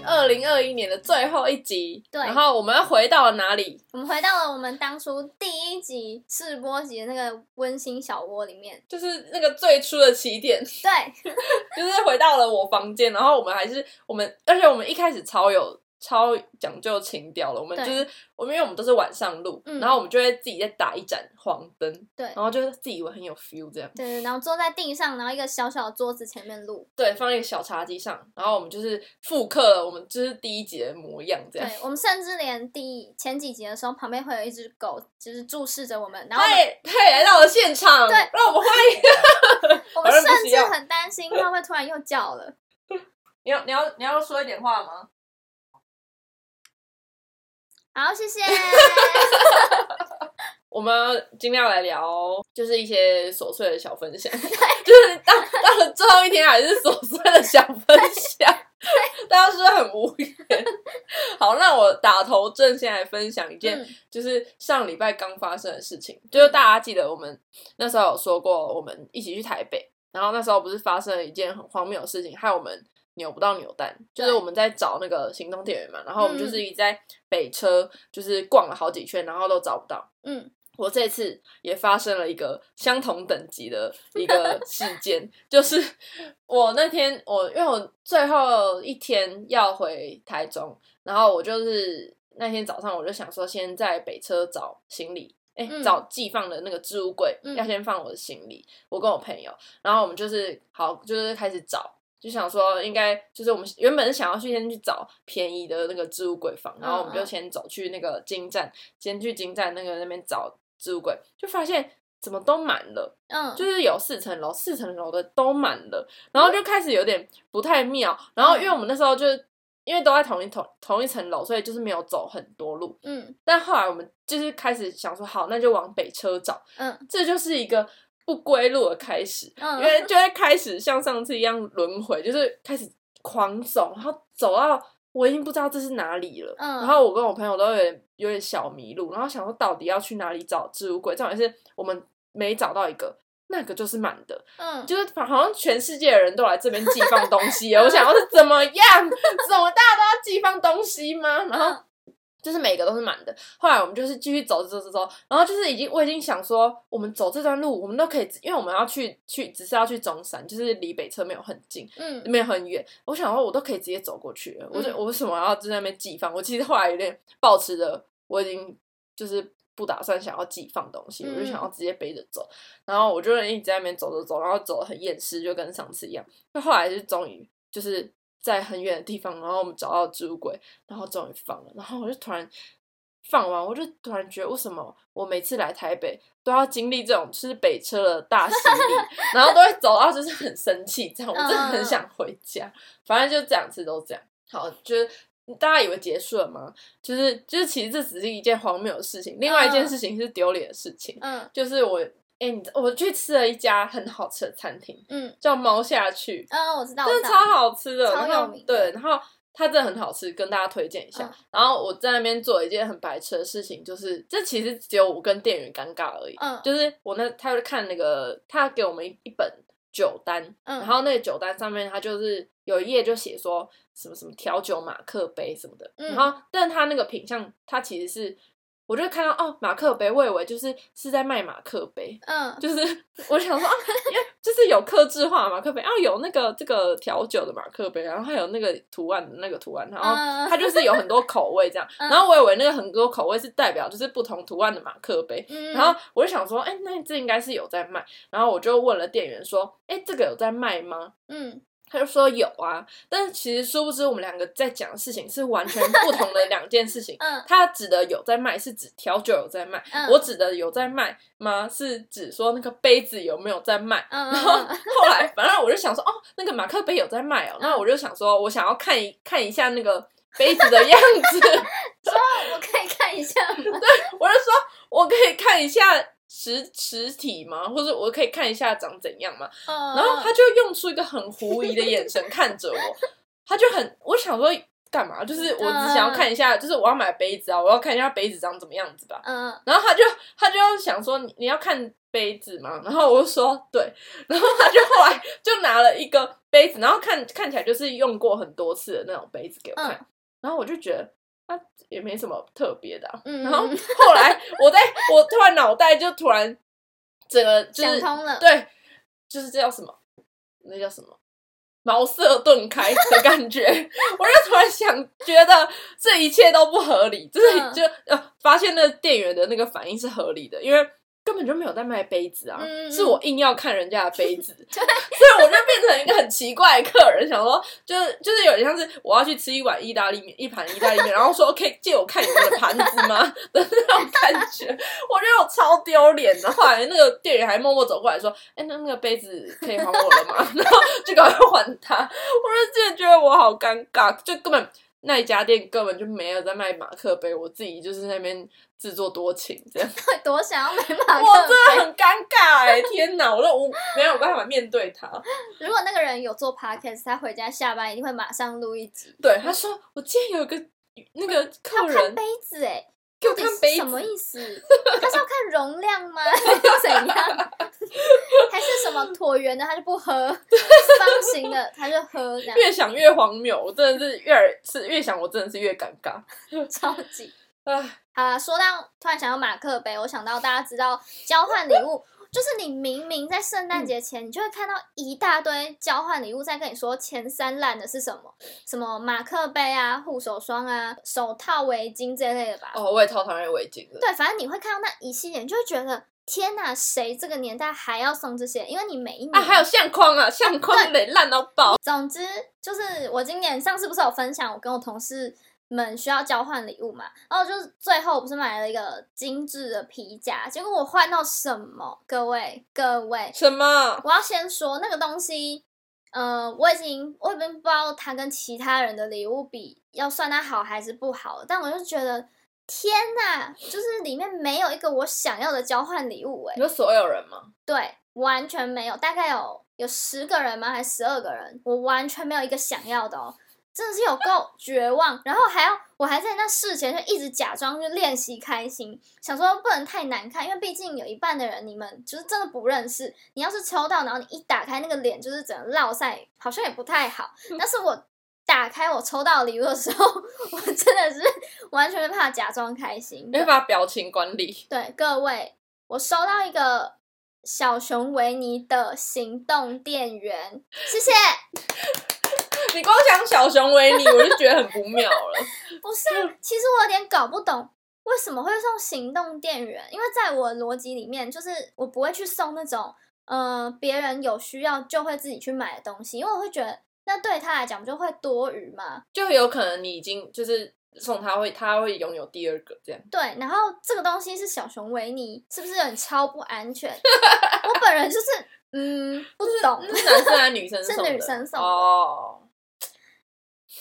是二零二一年的最后一集，对然后我们要回到了哪里？我们回到了我们当初第一集试播集的那个温馨小窝里面。就是那个最初的起点，对，就是回到了我房间，然后我们还是我们，而且我们一开始超有超讲究情调了，我们就是我们因为我们都是晚上录，嗯然后我们就会自己再打一盏黄灯，对然后就自己以为很有 feel 这样，对，然后坐在地上，然后一个小小的桌子前面录。对，放在一个小茶几上，然后我们就是复刻了我们就是第一集的模样这样对。我们甚至连第前几集的时候，旁边会有一只狗，就是注视着我们，然后我们嗨嗨，来到了现场，对让我们欢迎。我们甚至很担心它会突然又叫了。你要你要你要说一点话吗？好，谢谢。我们尽量来聊，就是一些琐碎的小分享，就是到到了最后一天还是琐碎的小分享，大家是不是很无言？好，那我打头阵先来分享一件，嗯。就是上礼拜刚发生的事情，就是大家记得我们那时候有说过，我们一起去台北，然后那时候不是发生了一件很荒谬的事情，害我们扭不到扭蛋，就是我们在找那个行动电源嘛，然后我们就嗯是一直在北车就是逛了好几圈，然后都找不到。嗯，我这次也发生了一个相同等级的一个 事件，就是 我那天我因为我最后一天要回台中，然后我就是那天早上我就想说先在北车找行李。哎、嗯找寄放的那个置物柜，嗯要先放我的行李。我跟我朋友，然后我们就是好，就是开始找，就想说应该就是我们原本是想要去先去找便宜的那个置物柜房，然后我们就先走去那个金站，先去金站那个那边找置物柜，就发现怎么都满了，嗯，就是有四层楼，四层楼的都满了，然后就开始有点不太妙。然后因为我们那时候就是因为都在同一同同一层楼，所以就是没有走很多路。嗯但后来我们就是开始想说，好，那就往北车找，嗯这就是一个不归路的开始。嗯，因为就会开始像上次一样轮回，就是开始狂走，然后走到我已经不知道这是哪里了。嗯然后我跟我朋友都有点有点小迷路，然后想说到底要去哪里找置物柜，重点是我们没找到一个。那个就是满的，嗯，就是好像全世界的人都来这边寄放东西耶。我想要是怎么样？怎么大家都要寄放东西吗？然后嗯就是每个都是满的。后来我们就是继续走走走走，然后就是已经我已经想说，我们走这段路，我们都可以，因为我们要去去只是要去中山，就是离北车没有很近，嗯没有很远。我想说，我都可以直接走过去了，我就嗯我为什么要在那边寄放？我其实后来有点保持着，我已经就是。不打算想要寄放东西，我就想要直接背着走，然后我就一直在那边走走走，然后走的很厌世，就跟上次一样。那后来就终于就是在很远的地方，然后我们找到置物柜，然后终于放了，然后我就突然放完，我就突然觉得为什么我每次来台北都要经历这种就是北车的大洗礼，然后都会走到就是很生气，这样我真的很想回家。反正就这两次都这样。好，就是大家以为结束了吗？就是就是其实这只是一件荒谬的事情，另外一件嗯事情是丢脸的事情，嗯就是我哎、你我去吃了一家很好吃的餐厅，嗯叫猫下去，嗯，我知道，真的超好吃的，超然后有名对，然后它真的很好吃，跟大家推荐一下。嗯然后我在那边做一件很白痴的事情，就是这其实只有我跟店员尴尬而已。嗯就是我那他就看那个，他给我们一一本酒单，嗯然后那个酒单上面他就是有一页就写说什么什么调酒马克杯什么的，嗯然后但他那个品相，他其实是。我就看到哦，马克杯，我以为就是是在卖马克杯，嗯就是 我想说啊，因为就是有刻制化马克杯，然后有那个这个调酒的马克杯，然后还有那个图案的那个图案，然后嗯它就是有很多口味这样，嗯然后我以为那个很多口味是代表就是不同图案的马克杯，嗯，然后我就想说，哎、那这应该是有在卖，然后我就问了店员说，哎、这个有在卖吗？嗯他就说有啊，但是其实殊不知我们两个在讲的事情是完全不同的两件事情。嗯他指的有在卖是指调酒有在卖，嗯我指的有在卖吗？是指说那个杯子有没有在卖？嗯然后嗯后来，反正我就想说，哦，那个马克杯有在卖哦，嗯那我就想说，我想要看一看一下那个杯子的样子，说我可以看一下吗？对我就说，我可以看一下实实体吗？或者我可以看一下长怎样吗？嗯，然后他就用出一个很狐疑的眼神看着我，他就很，我想说干嘛？就是我只想要看一下，就是我要买杯子啊，我要看一下杯子长怎么样子吧。嗯然后他就他就想说你你要看杯子吗？然后我就说对，然后他就后来就拿了一个杯子，然后看看起来就是用过很多次的那种杯子给我看，嗯然后我就觉得啊也没什么特别的、啊，嗯然后后来我在我突然脑袋就突然整个就是想通了，对，就是这叫什么？那叫什么？茅塞顿开的感觉，我就突然想，觉得这一切都不合理，就是嗯就呃，发现那个店员的那个反应是合理的，因为根本就没有在卖杯子啊，是我硬要看人家的杯子，所以我就变成一个很奇怪的客人，想说，就是就是有点像是我要去吃一碗意大利面，一盘意大利面，然后说可以借我看你们的盘子吗的那种感觉，我觉得我超丢脸的。后来那个店员还默默走过来说：“哎、那那个杯子可以还我了吗？”然后就赶快还他。我就真的觉得我好尴尬，就根本那一家店根本就没有在卖马克杯，我自己就是在那边自作多情这样。会多想要买马 我克杯。真的很尴尬哎、天哪，我都无没有办法面对他。如果那个人有做 podcast，他回家下班一定会马上录一集。对，他说我今天有个那个客人看杯子哎，给我到底是看杯子什么意思？他是要看容量吗？还是怎样？还是什么椭圆的他就不喝，方形的他就喝，这样越想越荒谬，我真的是越是越想我真的是越尴尬。超级。唉，好啊，说到突然想到马克杯，我想到大家知道交换礼物，就是你明明在圣诞节前，你就会看到一大堆交换礼物在跟你说前三烂的是什么，什么马克杯啊、护手霜啊、手套、围巾这类的吧。哦，我也超讨厌围巾的。对，反正你会看到那一系列，你就会觉得天哪，谁这个年代还要送这些？因为你每一年啊，还有相框啊，相框得烂到爆。总之就是我今年上次不是有分享，我跟我同事们需要交换礼物嘛，然后就是最后不是买了一个精致的皮夹，结果我换到什么？各位各位，什么？我要先说那个东西，呃，我已经我已经不知道它跟其他人的礼物比，要算它好还是不好，但我就觉得。天呐，就是里面没有一个我想要的交换礼物哎、你说所有人吗？对，完全没有，大概有有十个人吗？还是十二个人？我完全没有一个想要的哦，真的是有够绝望。然后还要，我还在那事前就一直假装就练习开心，想说不能太难看，因为毕竟有一半的人你们就是真的不认识。你要是抽到，然后你一打开那个脸就是整个落晒，好像也不太好。但是我打开我抽到礼物的时候，我真的是完全没办法假装开心。没办法表情管理。对各位，我收到一个小熊维尼的行动电源，谢谢。你光想小熊维尼，我就觉得很不妙了。不是啊，其实我有点搞不懂为什么会送行动电源，因为在我的逻辑里面，就是我不会去送那种呃别人有需要就会自己去买的东西，因为我会觉得那对他来讲不就会多余嘛。就有可能你已经就是送他会，他会拥有第二个这样。对，然后这个东西是小熊维尼，是不是有点超不安全？我本人就是嗯不懂，是男生还是女生是送的？女生送的哦。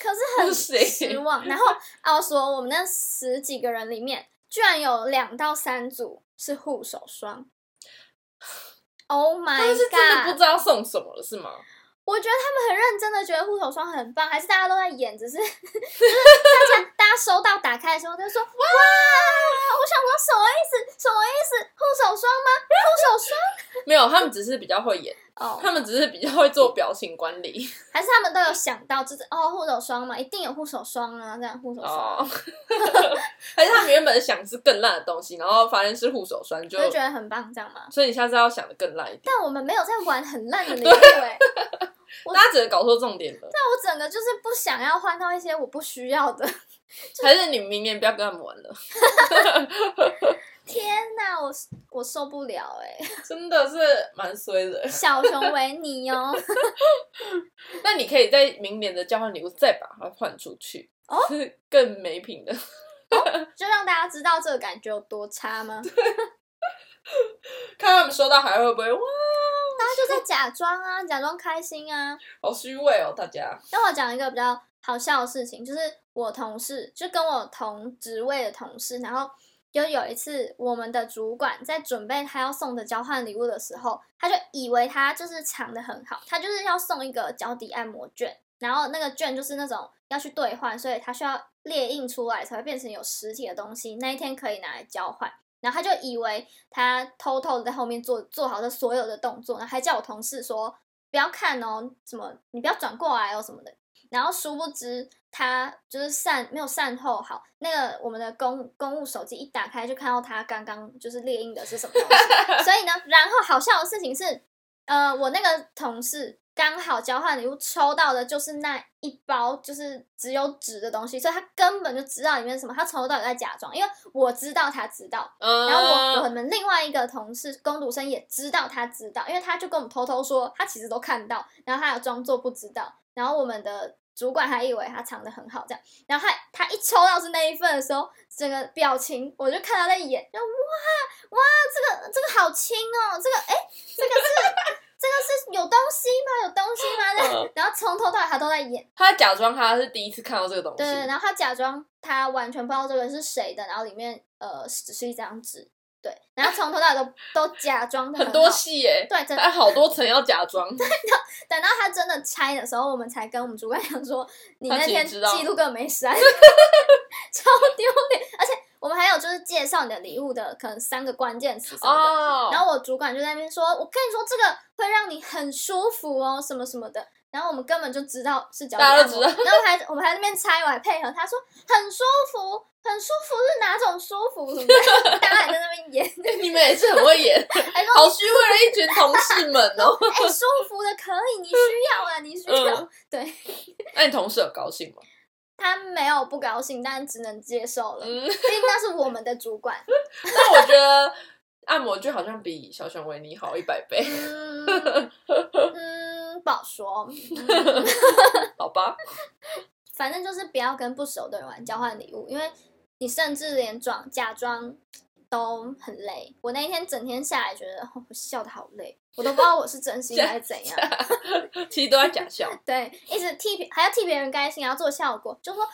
可是很失望。然后奥说我们那十几个人里面，居然有两到三组是护手霜。Oh my 他是真的不 god！知道送什么了，是吗？我觉得他们很认真的觉得护手霜很棒，还是大家都在演，只是就是大家大家收到打开的时候就说 哇，我想说什么意思？什么意思？护手霜吗？护手霜？没有，他们只是比较会演，哦，他们只是比较会做表情管理。还是他们都有想到，就是哦护手霜嘛，一定有护手霜啊，这样护手霜。哦，还是他们原本想是更烂的东西，然后发现是护手霜，就就觉得很棒，这样吗？所以你下次要想的更烂一点。但我们没有在玩很烂的礼物哎、我大家只能搞错重点了，那我整个就是不想要换到一些我不需要的。还是你明年不要跟他们玩了，天哪，我我受不了哎、真的是蛮衰的。小熊维尼哦，那你可以在明年的交换礼物再把它换出去，哦是更没品的。就让大家知道这个感觉有多差吗？看他们收到还会不会哇，大家就在假装啊，假装开心啊。好虚伪哦，大家。那我讲一个比较好笑的事情，就是我同事就跟我同职位的同事，然后就有一次我们的主管在准备他要送的交换礼物的时候，他就以为他就是藏的很好，他就是要送一个脚底按摩券，然后那个券就是那种要去兑换，所以他需要列印出来才会变成有实体的东西，那一天可以拿来交换。然后他就以为他偷偷的在后面做做好的所有的动作，然后还叫我同事说不要看哦，什么你不要转过来哦什么的。然后殊不知他就是善没有善后好，那个我们的公公务手机一打开就看到他刚刚就是猎印的是什么东西，所以呢，然后好笑的事情是，呃，我那个同事刚好交换礼物抽到的就是那一包就是只有纸的东西，所以他根本就知道里面是什么，他从头到尾在假装，因为我知道他知道，嗯，然后我我们另外一个同事工读生也知道他知道，因为他就跟我们偷偷说他其实都看到，然后他有装作不知道，然后我们的主管还以为他藏的很好这样，然后他他一抽到是那一份的时候，整个表情我就看他在演，就哇哇这个这个好轻哦，这个哎这个是这个是有东西吗？有东西吗？然后从头到尾他都在演。他假装他是第一次看到这个东西，对，然后他假装他完全不知道这个是谁的，然后里面呃只是一张纸，对，然后从头到尾都 都假装的很多好戏耶，对，真还好多层要假装，等到他真的拆的时候，我们才跟我们主管讲说，你那天记录根本没删，超丢脸。而且我们还有就是介绍你的礼物的可能三个关键词什么的，哦，然后我主管就在那边说，我跟你说这个会让你很舒服哦，什么什么的。然后我们根本就知道是脚底按摩，大家都知道然后还我们还在那边猜，我还配合他说很舒服，很舒服是哪种舒服什么的，大家还在那边演，你们也是很会演，还说好虚伪的一群同事们哦。哎、舒服的可以，你需要啊，你需要。嗯对那你同事有高兴吗？他没有不高兴，但只能接受了，嗯，毕竟那是我们的主管。但我觉得按摩就好像比小熊维尼好一百倍，嗯嗯，不好说。嗯 好吧？反正就是不要跟不熟的人玩交换礼物，因为你甚至连装假装都很累。我那一天整天下来，觉得、哦、我笑的好累，我都不知 道我是真心还是怎样。其实都在假笑，对，一直替别还要替别人开心，然后做效果，就说哇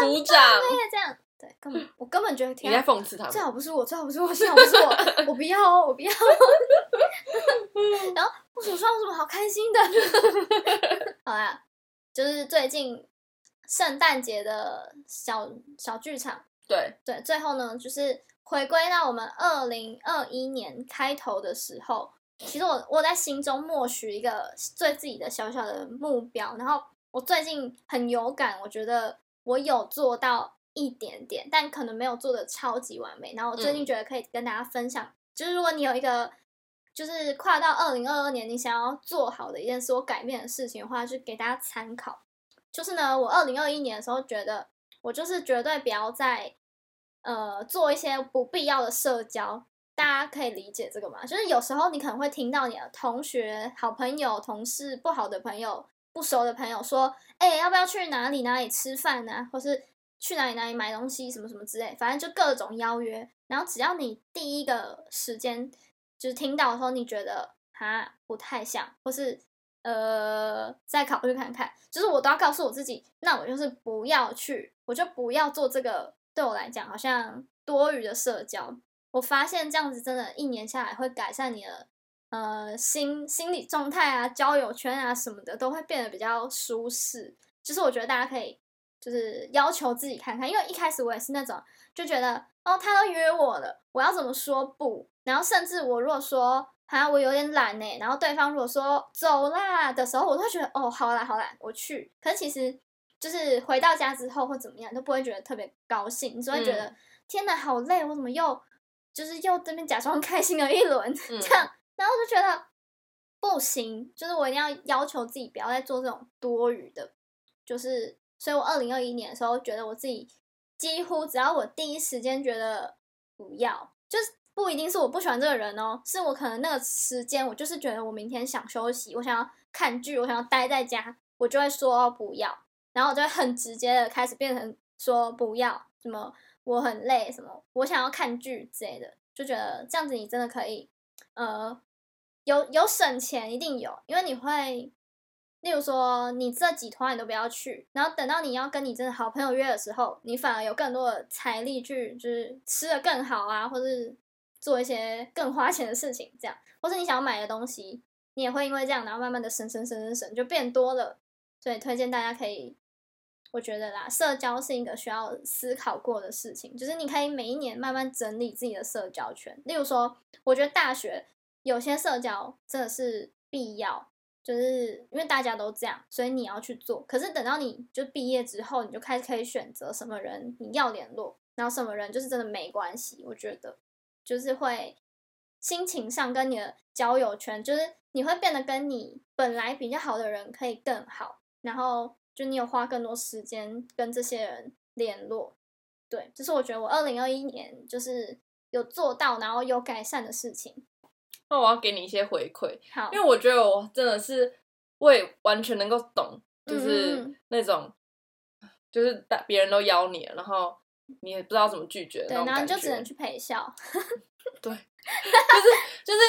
鼓掌。对这样，对，根本 我根本觉得你在讽刺他最？好不是我，最好不是我，最好不是我，我不要哦，我不要。然后不数双有什么好开心的？好啦，就是最近圣诞节的小小剧场，对，对，最后呢，就是回归到我们二零二一年开头的时候，其实我我在心中默许一个对自己的小小的目标，然后我最近很有感，我觉得我有做到一点点，但可能没有做的超级完美。然后我最近觉得可以跟大家分享，就是如果你有一个就是跨到二零二二年，你想要做好的一件事或改变的事情的话，就给大家参考。就是呢，我二零二一年的时候觉得，我就是绝对不要再呃做一些不必要的社交。大家可以理解这个吗？就是有时候你可能会听到你的同学、好朋友、同事、不好的朋友、不熟的朋友说：“哎、要不要去哪里哪里吃饭呢、或是去哪里哪里买东西什么什么之类，反正就各种邀约。然后只要你第一个时间就是听到的时候，你觉得哈不太像，或是呃再考虑看看，就是我都要告诉我自己，那我就是不要去，我就不要做这个，对我来讲好像多余的社交。我发现这样子真的，一年下来会改善你的呃心心理状态啊、交友圈啊什么的，都会变得比较舒适。就是我觉得大家可以就是要求自己看看，因为一开始我也是那种就觉得哦，他都约我了，我要怎么说不？然后甚至我如果说啊我有点懒呢，然后对方如果说走啦的时候，我都会觉得哦好啦好啦，我去。可是其实就是回到家之后或怎么样，都不会觉得特别高兴，你只会觉得、嗯天哪好累，我怎么又就是又这边假装 开心了一轮、嗯。这样，然后就觉得不行，就是我一定要要求自己不要再做这种多余的，就是，所以我二零二一年的时候觉得我自己几乎只要我第一时间觉得不要，就是不一定是我不喜欢这个人哦，是我可能那个时间我就是觉得我明天想休息，我想要看剧，我想要待在家，我就会说不要，然后我就会很直接的开始变成说不要，什么我很累，什么我想要看剧之类的，就觉得这样子你真的可以，呃，有有省钱一定有，因为你会，例如说你这几团你都不要去，然后等到你要跟你真的好朋友约的时候，你反而有更多的财力去就是吃的更好啊，或是做一些更花钱的事情，这样，或是你想要买的东西，你也会因为这样，然后慢慢的省省省省省就变多了，所以推荐大家可以我觉得啦，社交是一个需要思考过的事情，就是你可以每一年慢慢整理自己的社交圈。例如说，我觉得大学有些社交真的是必要，就是因为大家都这样，所以你要去做。可是等到你就毕业之后，你就开始可以选择什么人你要联络，然后什么人就是真的没关系。我觉得就是会心情上跟你的交友圈，就是你会变得跟你本来比较好的人可以更好，然后。就你有花更多时间跟这些人联络，对，这是我觉得我二零二一年就是有做到，然后有改善的事情。那我要给你一些回馈，好，因为我觉得我真的是未完全能够懂，就是那种，就是大别人都邀你，然后你也不知道怎么拒绝，对，然后你就只能去陪笑，对，就是就是。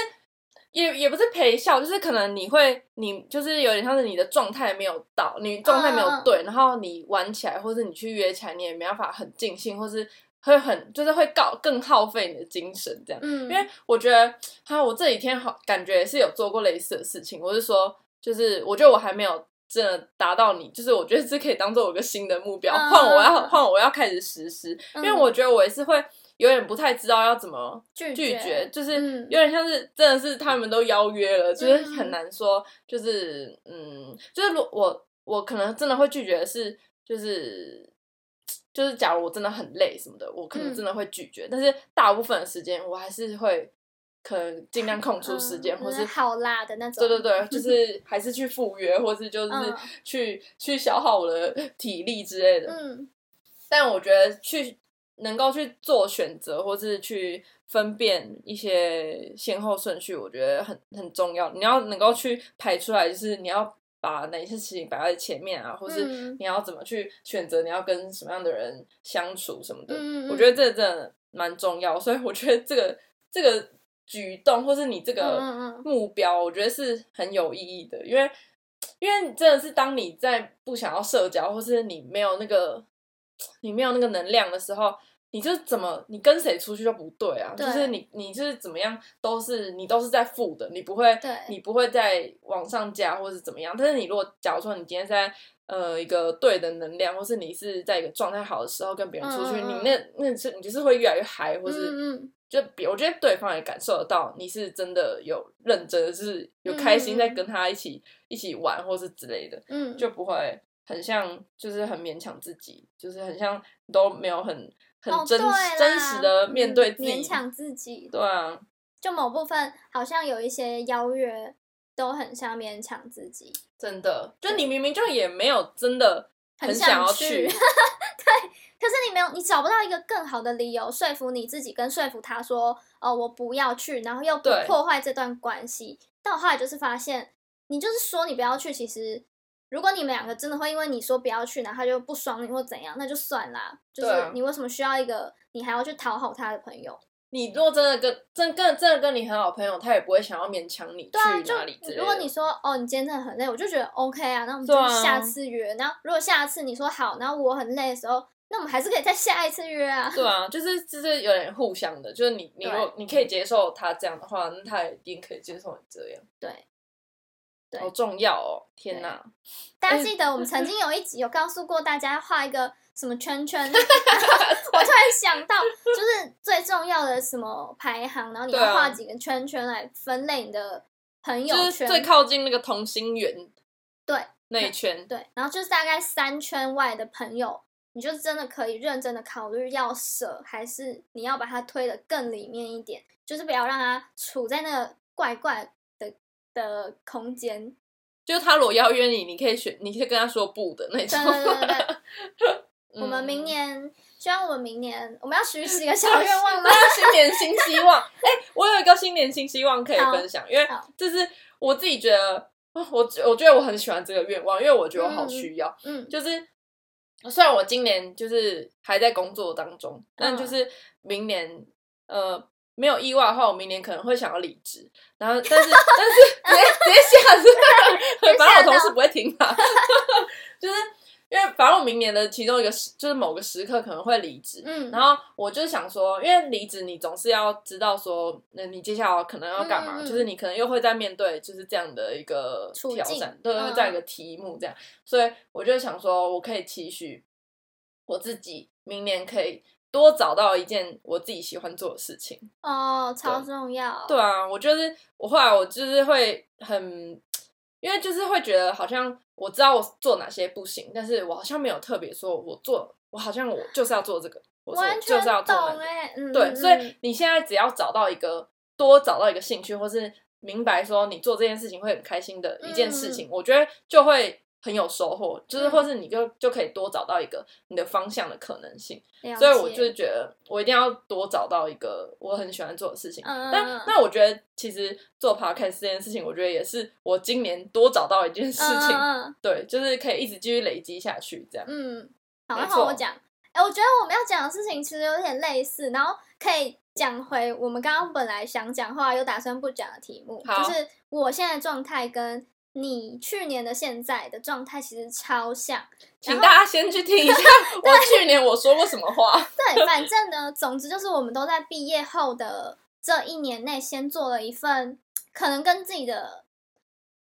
也也不是陪笑，就是可能你会，你就是有点像是你的状态没有到，你状态没有对，然后你玩起来，或是你去约起来，你也没办法很尽兴，或是会很就是会告更耗费你的精神这样。嗯，因为我觉得，哈，我这几天好感觉是有做过类似的事情，我是说，就是我觉得我还没有真的达到你，就是我觉得这可以当做我一个新的目标，换我要换我要开始实施，因为我觉得我也是会。有点不太知道要怎么拒绝，就是有点像是真的是他们都邀约了，就是很难说，就是嗯，就是我我可能真的会拒绝的是，就是就是假如我真的很累什么的，我可能真的会拒绝，但是大部分的时间我还是会可能尽量空出时间，或是好辣的那种，对对对，就是还是去赴约，或是就是去去消耗我的体力之类的。嗯，但我觉得去。能够去做选择，或是去分辨一些先后顺序，我觉得很很重要。你要能够去排出来，就是你要把哪些事情摆在前面啊，或是你要怎么去选择，你要跟什么样的人相处什么的。我觉得这真的蛮重要。所以我觉得这个这个举动，或是你这个目标，我觉得是很有意义的。因为因为真的是当你在不想要社交，或是你没有那个。你没有那个能量的时候，你就怎么你跟谁出去都不对啊！就是你你就是怎么样都是你都是在负的，你不会你不会在往上加或是怎么样。但是你如果假如说你今天在呃一个对的能量，或是你是在一个状态好的时候跟别人出去，你那那是你就是会越来越嗨，或是嗯就比我觉得对方也感受得到你是真的有认真，是有开心在跟他一起一起玩或是之类的，嗯，就不会。很像，就是很勉强自己，就是很像都没有很很真真实的面对自己，勉强自己。对啊，就某部分好像有一些邀约都很像勉强自己。真的，就你明明就也没有真的很想要去，对，可是你没有，你找不到一个更好的理由说服你自己，跟说服他说，哦，我不要去，然后又不破坏这段关系。到后来就是发现，你就是说你不要去，其实。如果你们两个真的会因为你说不要去，然后他就不爽你或怎样，那就算啦。就是你为什么需要一个你还要去讨好他的朋友？你如果真的跟真跟真的跟你很好朋友，他也不会想要勉强你去哪里。如果你说哦，你今天真的很累，我就觉得 OK 啊，那我们就下次约。然后如果下次你说好，然后我很累的时候，那我们还是可以再下一次约啊。对啊，就是就是有点互相的，就是你你如果你可以接受他这样的话，那他一定可以接受你这样。对。好重要哦！天哪，大家记得我们 曾经有一集有告诉过大家画一个什么圈圈，我突然想到，就是最重要的什么排行，然后你要画几个圈圈来分类你的朋友圈，最靠近那个同心圆，对那一圈，对，然后就是大概三圈外的朋友，你就真的可以认真的考虑要舍，还是你要把它推的更里面一点，就是不要让它处在那个怪怪。的空间，就是他如果邀约你，你可以选，你可以跟他说不的那种。对对对 我们明年，希望我们明年我们要许几个小愿望吗？新年新希望。哎，我有一个新年新希望可以分享，因为这是我自己觉得，我我觉得我很喜欢这个愿望，因为我觉得我好需要。嗯，就是虽然我今年就是还在工作当中，但就是明年，呃。没有意外的话，我明年可能会想要离职，然后但是但是直接直接下 子，反正我同事不会听吧，就是因为反正我明年的其中一个时，就是某个时刻可能会离职，嗯，然后我就是想说，因为离职你总是要知道说，那你接下来可能要干嘛，嗯嗯嗯就是你可能又会在面对就是这样的一个挑战，对，嗯这样一个题目这样，所以我就想说，我可以期许我自己明年可以多找到一件我自己喜欢做的事情。哦，超重要。对啊，我就是我后来我就是会很，因为就是会觉得好像我知道我做哪些不行，但是我好像没有特别说我做，我好像我就是要做这个，我就是要做那个。懂哎，嗯，对，嗯所以你现在只要找到一个多找到一个兴趣，或是明白说你做这件事情会很开心的一件事情，我觉得就会很有收获，就是嗯或是你就就可以多找到一个你的方向的可能性。所以我就是觉得我一定要多找到一个我很喜欢做的事情。但那我觉得其实做 podcast 这件事情，我觉得也是我今年多找到一件事情，对，就是可以一直继续累积下去这样。嗯，好，我讲。哎，我觉得我们要讲的事情其实有点类似，然后可以讲回我们刚刚本来想讲，后来又打算不讲的题目，就是我现在状态跟你去年的现在的状态其实超像。请大家先去听一下 我去年我说过什么话。对，反正呢，总之就是我们都在毕业后的这一年内，先做了一份可能跟自己的，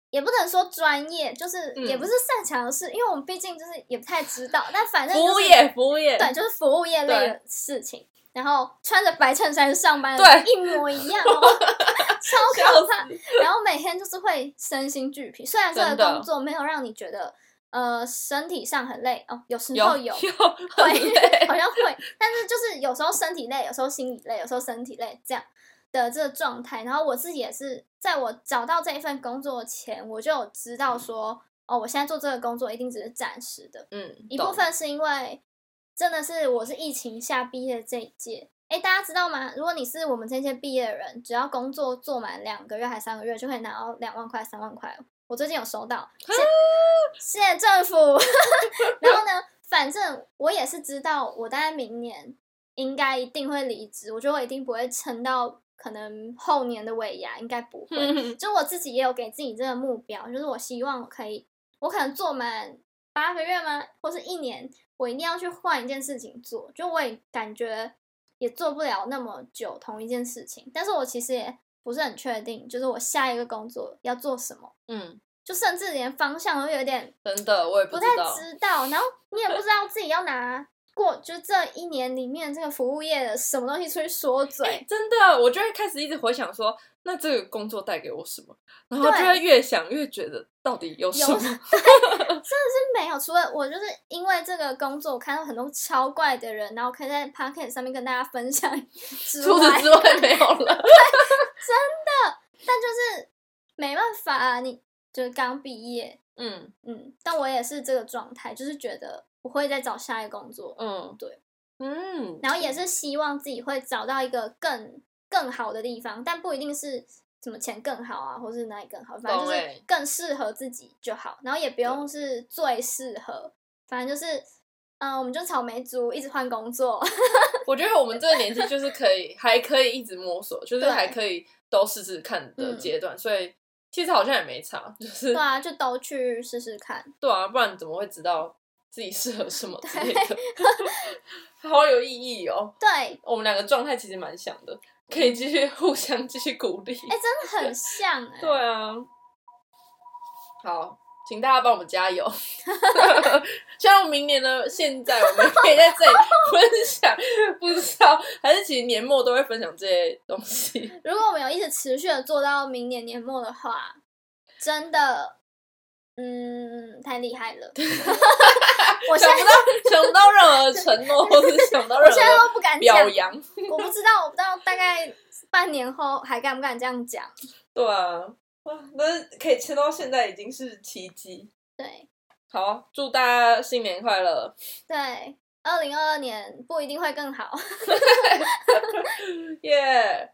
也不能说专业，就是也不嗯是擅长的事，因为我们毕竟就是也不太知道，但反正、就是、服务业，服务业，对，就是服务业类的事情。然后穿着白衬衫上班，对一模一样哦，超可怕。然后每天就是会身心俱疲，虽然这个工作没有让你觉得呃身体上很累哦，有时候有，有会累 好像会，但是就是有时候身体累，有时候心理累，有时候身体累这样的这个状态。然后我自己也是，在我找到这一份工作前，我就有知道说，哦，我现在做这个工作一定只是暂时的。嗯，一部分是因为真的是我是疫情下毕业这一届。哎，大家知道吗？如果你是我们这些毕业的人，只要工作做满两个月还三个月，就可以拿到两万块、三万块哦。我最近有收到，谢谢谢政府。然后呢，反正我也是知道，我大概明年应该一定会离职。我觉得我一定不会撑到可能后年的尾牙，应该不会。就我自己也有给自己这个目标，就是我希望我可以，我可能做满八个月吗，或是一年，我一定要去换一件事情做。就我也感觉也做不了那么久同一件事情，但是我其实也不是很确定，就是我下一个工作要做什么，嗯，就甚至连方向都有点真的我也不太知道。知道，然后你也不知道自己要拿过，就这一年里面这个服务业的什么东西出去说嘴。真的，我就会开始一直回想说，那这个工作带给我什么，然后就会越想越觉得到底有什么？真的是。没有，除了我就是因为这个工作，我看到很多超怪的人，然后可以在 p o c k e t 上面跟大家分享之除，此之外没有了 真的。但就是没办法啊，你就是刚毕业，嗯嗯，但我也是这个状态，就是觉得我会再找下一个工作，嗯，对，嗯，然后也是希望自己会找到一个更更好的地方，但不一定是什么钱更好啊，或是哪里更好，反正就是更适合自己就好，然后也不用是最适合，反正就是。嗯，我们就草莓族，一直换工作，我觉得我们这个年纪就是可以，还可以一直摸索，就是还可以都试试看的嗯阶段，所以其实好像也没差，就是对啊，就都去试试看。对啊，不然怎么会知道自己适合什么之类的？好有意义哦！对，我们两个状态其实蛮像的，可以继续 互相继续鼓励。哎、真的很像哎、对啊，好，请大家帮我们加油。希望明年的现在，我们可以在这里分享，不知道还是其实年末都会分享这些东西。如果我们有一直持续的做到明年年末的话，真的，嗯，太厉害了。我想不到，想不到任何承诺，或是想不到我任现在何都不敢表，扬。我不知道，我不知道大概半年后还敢不敢这样讲。对啊，哇，那可以撑到现在已经是奇迹。对好，祝大家新年快乐！对，二零二二年不一定会更好。耶、